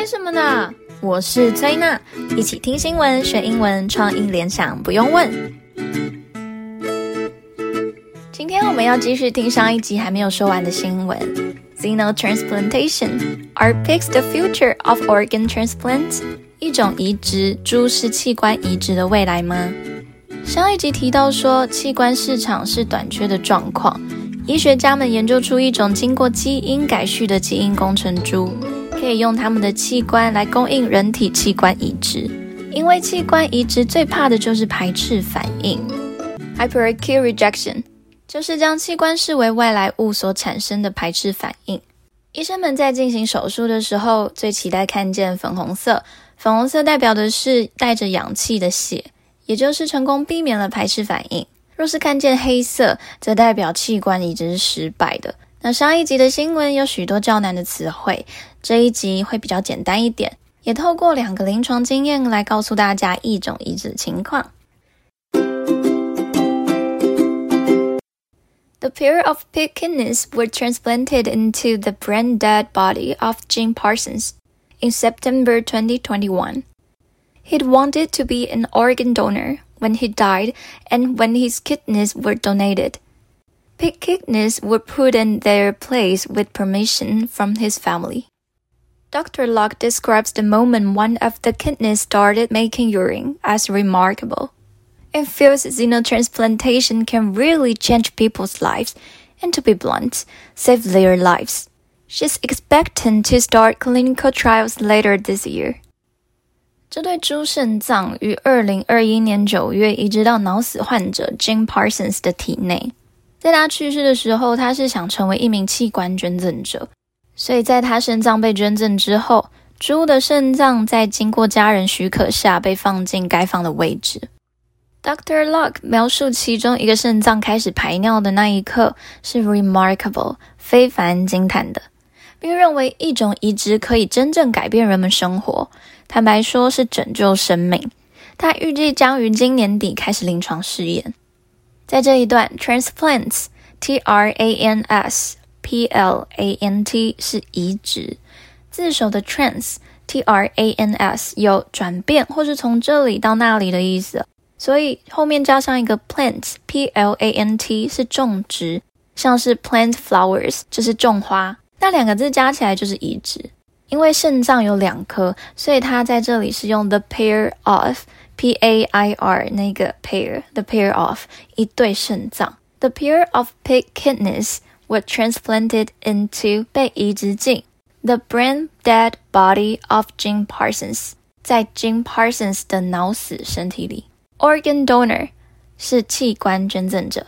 为什么呢？我是崔娜，一起听新闻学英文，创意联想不用问。今天我们要继续听上一集还没有说完的新闻：Xenotransplantation. Are pigs the future of organ transplants? 一种移植，猪是器官移植的未来吗？上一集提到说，器官市场是短缺的状况。医学家们研究出一种经过基因改序的基因工程猪，可以用他们的器官来供应人体器官移植。因为器官移植最怕的就是排斥反应 （hyperacute rejection），就是将器官视为外来物所产生的排斥反应。医生们在进行手术的时候，最期待看见粉红色，粉红色代表的是带着氧气的血。也就是成功避免了排斥反应。若是看见黑色，则代表器官移植是失败的。那上一集的新闻有许多较难的词汇，这一集会比较简单一点，也透过两个临床经验来告诉大家异种移植情况。The pair of pig kidneys were transplanted into the brain-dead body of Jim Parsons in September 2021. He'd wanted to be an organ donor when he died and when his kidneys were donated. Pig kidneys were put in their place with permission from his family. Dr. Locke describes the moment one of the kidneys started making urine as remarkable. It feels xenotransplantation can really change people's lives and, to be blunt, save their lives. She's expecting to start clinical trials later this year. 这对猪肾脏于二零二一年九月移植到脑死患者 Jim Parsons 的体内。 在他去世的时候，他是想成为一名器官捐赠者，所以在他肾脏被捐赠之后，猪的肾脏在经过家人许可下被放进该放的位置。Dr. Locke 描述其中一个肾脏开始排尿的那一刻是 remarkable，非凡惊叹的，并认为一种移植可以真正改变人们生活。坦白说，是拯救生命。他预计将于今年底开始临床试验。在这一段，transplants，t r a n s p l a n t 是移植，字首的 trans，t r a n s 有转变或是从这里到那里的意思，所以后面加上一个 plant，p l a n t 是种植，像是 plant flowers 就是种花，那两个字加起来就是移植。因为肾脏有两颗，所以它在这里是用 the pair of of，p a i r 那个 pair，the pair of 一对肾脏。The pair of pig kidneys were transplanted into 被移植进 the brain dead body of Jim Parsons，在 Jim Parsons 的脑死身体里。Organ donor 是器官捐赠者，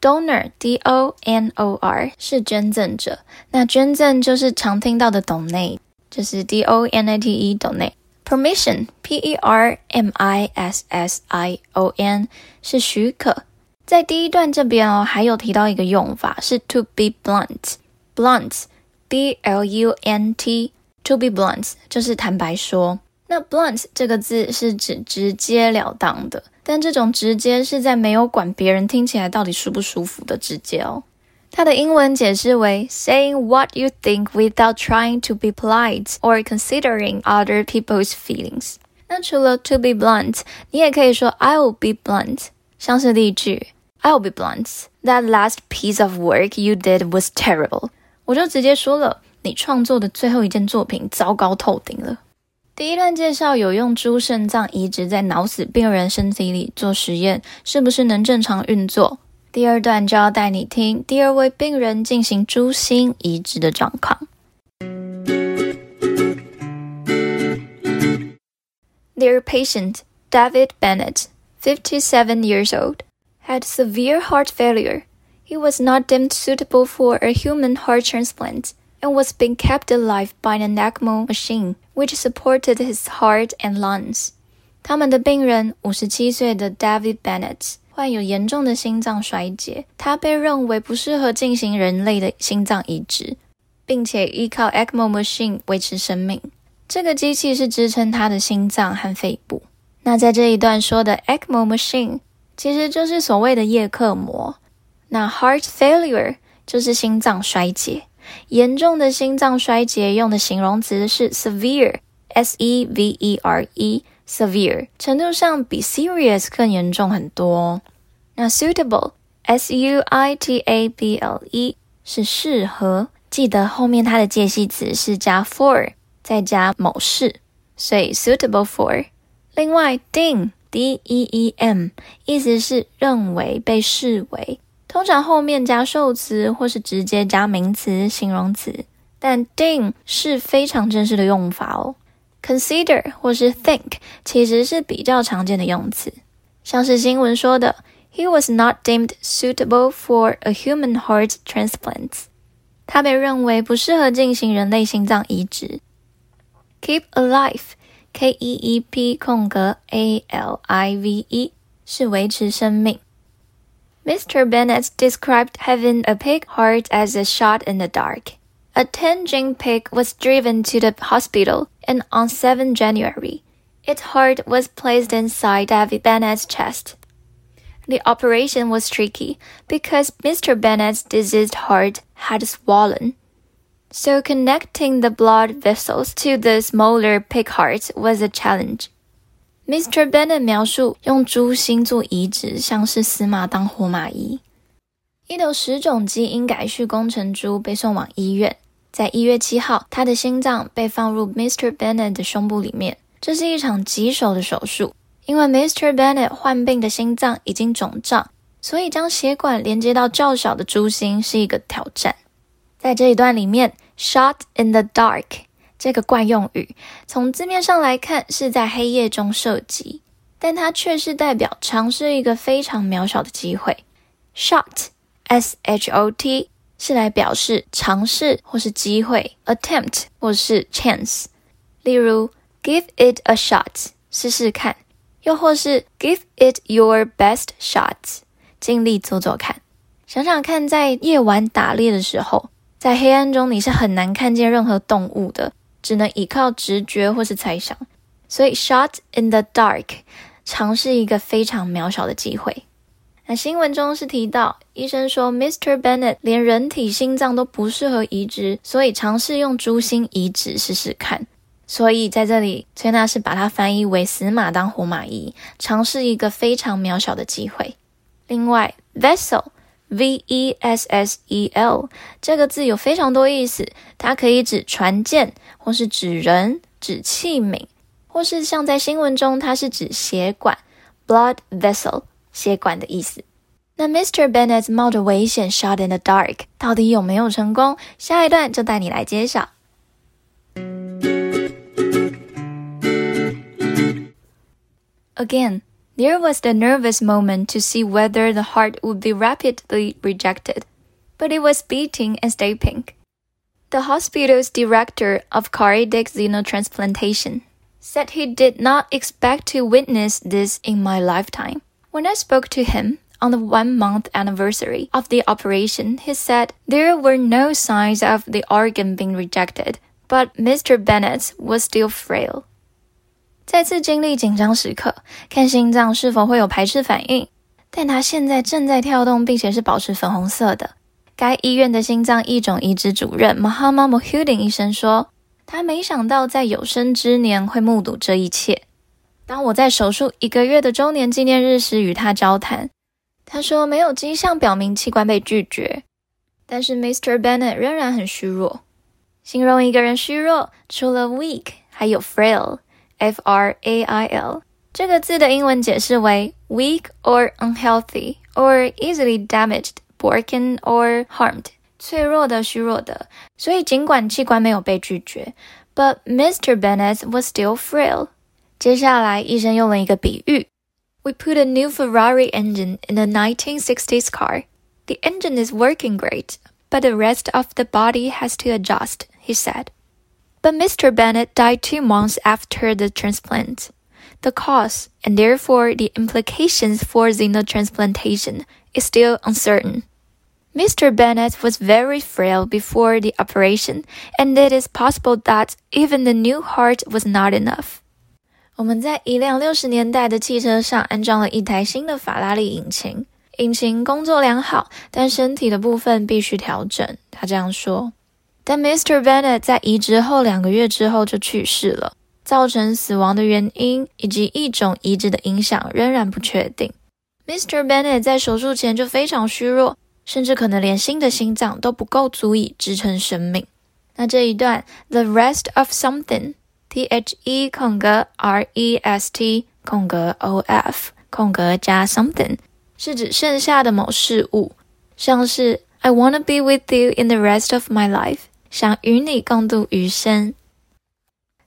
donor d o n o r 是捐赠者，那捐赠就是常听到的 donate。就是 D O N A T E donate Permission P E R M I S S I O N 是许可。在第一段这边哦，还有提到一个用法是 to be blunt blunt B L U N T to be blunt 就是坦白说。那 blunt 这个字是指直截了当的，但这种直接是在没有管别人听起来到底舒不舒服的直接哦。它的英文解释为 saying what you think without trying to be polite or considering other people's feelings。那除了 to be blunt，你也可以说 I'll be blunt，像是例句 I'll be blunt。That last piece of work you did was terrible。我就直接说了，你创作的最后一件作品糟糕透顶了。第一段介绍有用猪肾脏移植在脑死病人身体里做实验，是不是能正常运作？ 第二段就要带你听第二位病人进行猪心移植的状况。Their patient, David Bennett, 57 years old, had severe heart failure. He was not deemed suitable for a human heart transplant and was being kept alive by an ECMO machine, which supported his heart and lungs. 他们的病人，五十七岁的 David Bennett。 患有严重的心脏衰竭，他被认为不适合进行人类的心脏移植，并且依靠 ECMO machine 维持生命。这个机器是支撑他的心脏和肺部。那在这一段说的 ECMO machine 其实就是所谓的叶克膜。那 heart failure 就是心脏衰竭，严重的心脏衰竭用的形容词是 severe，S E V E R E，severe 程度上比 serious 更严重很多。那 suitable S U I T A B L E 是适合，记得后面它的介系词是加 for，再加某事，所以 suitable for。另外，deem D E E M 意思是认为、被视为，通常后面加受词或是直接加名词、形容词。但 deem 是非常正式的用法哦。consider 或是 think 其实是比较常见的用词，像是新闻说的，He was not deemed suitable for a human heart transplant。他被认为不适合进行人类心脏移植。Keep alive，K E E P 空格 A L I V E 是维持生命。Mr. Bennett described having a pig heart as a shot in the dark. A 10-gene pig was driven to the hospital, and on 7 January, its heart was placed inside David Bennett's chest. The operation was tricky because Mr. Bennett's diseased heart had swollen. So connecting the blood vessels to the smaller pig heart was a challenge. Mr. Bennett 描述用猪心做移植，像是死马当活马医。 一头十种基因改序工程猪被送往医院，在一月七号，他的心脏被放入 Mr. Bennett 的胸部里面。这是一场棘手的手术，因为 Mr. Bennett 患病的心脏已经肿胀，所以将血管连接到较小的猪心是一个挑战。在这一段里面，“shot in the dark” 这个惯用语，从字面上来看是在黑夜中射击，但它却是代表尝试一个非常渺小的机会。“shot” S H O T 是来表示尝试或是机会，attempt 或是 chance。例如，give it a shot，试试看；又或是 give it your best shot，尽力做做看。想想看，在夜晚打猎的时候，在黑暗中你是很难看见任何动物的，只能依靠直觉或是猜想。所以，shot in the dark，尝试一个非常渺小的机会。那新闻中是提到，医生说，Mr. Bennett 连人体心脏都不适合移植，所以尝试用猪心移植试试看。所以在这里，崔娜是把它翻译为“死马当活马医”，尝试一个非常渺小的机会。另外，vessel，V-E-S-S-E-L 这个字有非常多意思，它可以指船舰，或是指人、指器皿，或是像在新闻中，它是指血管，blood vessel。血管的意思。那 Mr. Bennett 冒着危险 shot in the dark，到底有没有成功？下一段就带你来揭晓。Again, there was the nervous moment to see whether the heart would be rapidly rejected, but it was beating and stayed pink. The hospital's director of cardiac xenotransplantation said he did not expect to witness this in my lifetime. When I spoke to him on the one month anniversary of the operation, he said there were no signs of the organ being rejected, but Mr. Bennett was still frail. 再次经历紧张时刻，看心脏是否会有排斥反应，但他现在正在跳动，并且是保持粉红色的。该医院的心脏异种移植主任 Muhammad Mohudin 医生说，他没想到在有生之年会目睹这一切。 当我在手术一个月的周年纪念日时与他交谈，他说没有迹象表明器官被拒绝，但是 Mr. Bennett 仍然很虚弱。形容一个人虚弱，除了 weak，还有 frail，F R A I L 这个字的英文解释为 weak or unhealthy or easily damaged, broken or harmed，脆弱的、虚弱的。所以尽管器官没有被拒绝，but Mr. Bennett was still frail。接下来，医生用了一个比喻：We put a new Ferrari engine in a 1960s car. The engine is working great, but the rest of the body has to adjust, he said. But Mr. Bennett died two months after the transplant. The cause, and therefore the implications for xenotransplantation, is still uncertain. Mr. Bennett was very frail before the operation, and it is possible that even the new heart was not enough. 我们在一辆六十年代的汽车上安装了一台新的法拉利引擎，引擎工作良好，但身体的部分必须调整。他这样说。但 Mr. Bennett 在移植后两个月之后就去世了。造成死亡的原因以及一种移植的影响仍然不确定。Mr. Bennett 在手术前就非常虚弱，甚至可能连新的心脏都不够足以支撑生命。那这一段 The rest of something The 空格 R E S T 空格 O F 空格加 something，是指剩下的某事物，像是 I wanna be with you in the rest of my life，想与你共度余生。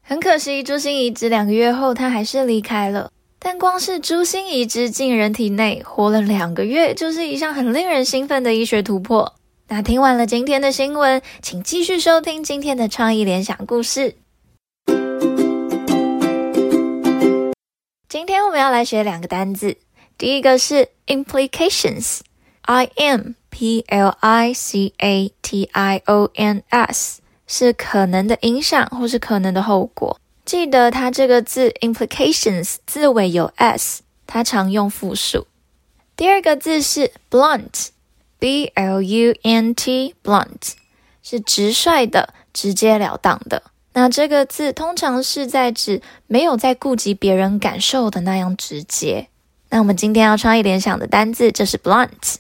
很可惜，猪心移植两个月后，他还是离开了。但光是猪心移植进人体内，活了两个月，就是一项很令人兴奋的医学突破。那听完了今天的新闻，请继续收听今天的创意联想故事。今天我们要来学两个单字，第一个是 implications，I M P L I C A T I O N S。是可能的影响或是可能的后果。记得它这个字 implications 字尾有 s，它常用复数。第二个字是 blunt，b l u n t blunt 是直率的、直截了当的。那这个字通常是在指没有在顾及别人感受的那样直接。那我们今天要创意联想的单字就是 blunt。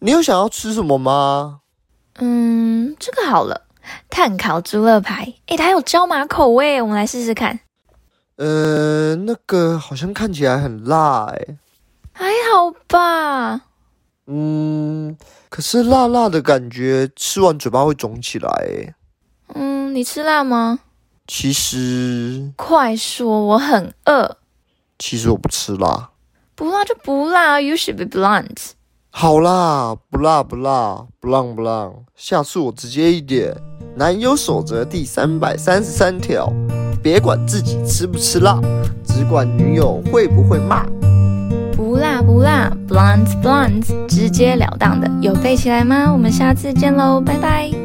你有想要吃什么吗？嗯，这个好了，碳烤猪肋排，诶，它有椒麻口味，我们来试试看。呃，那个好像看起来很辣，诶，还好吧。嗯，可是辣辣的感觉，吃完嘴巴会肿起来，诶。嗯，你吃辣吗？其实，快说，我很饿。其实我不吃辣。不辣就不辣，You should be blunt。好啦，不辣不辣，不浪不浪。下次我直接一点。男友守则第三百三十三条：别管自己吃不吃辣，只管女友会不会骂。不辣，blunt blunt，直截了当的，有背起来吗？我们下次见喽，拜拜。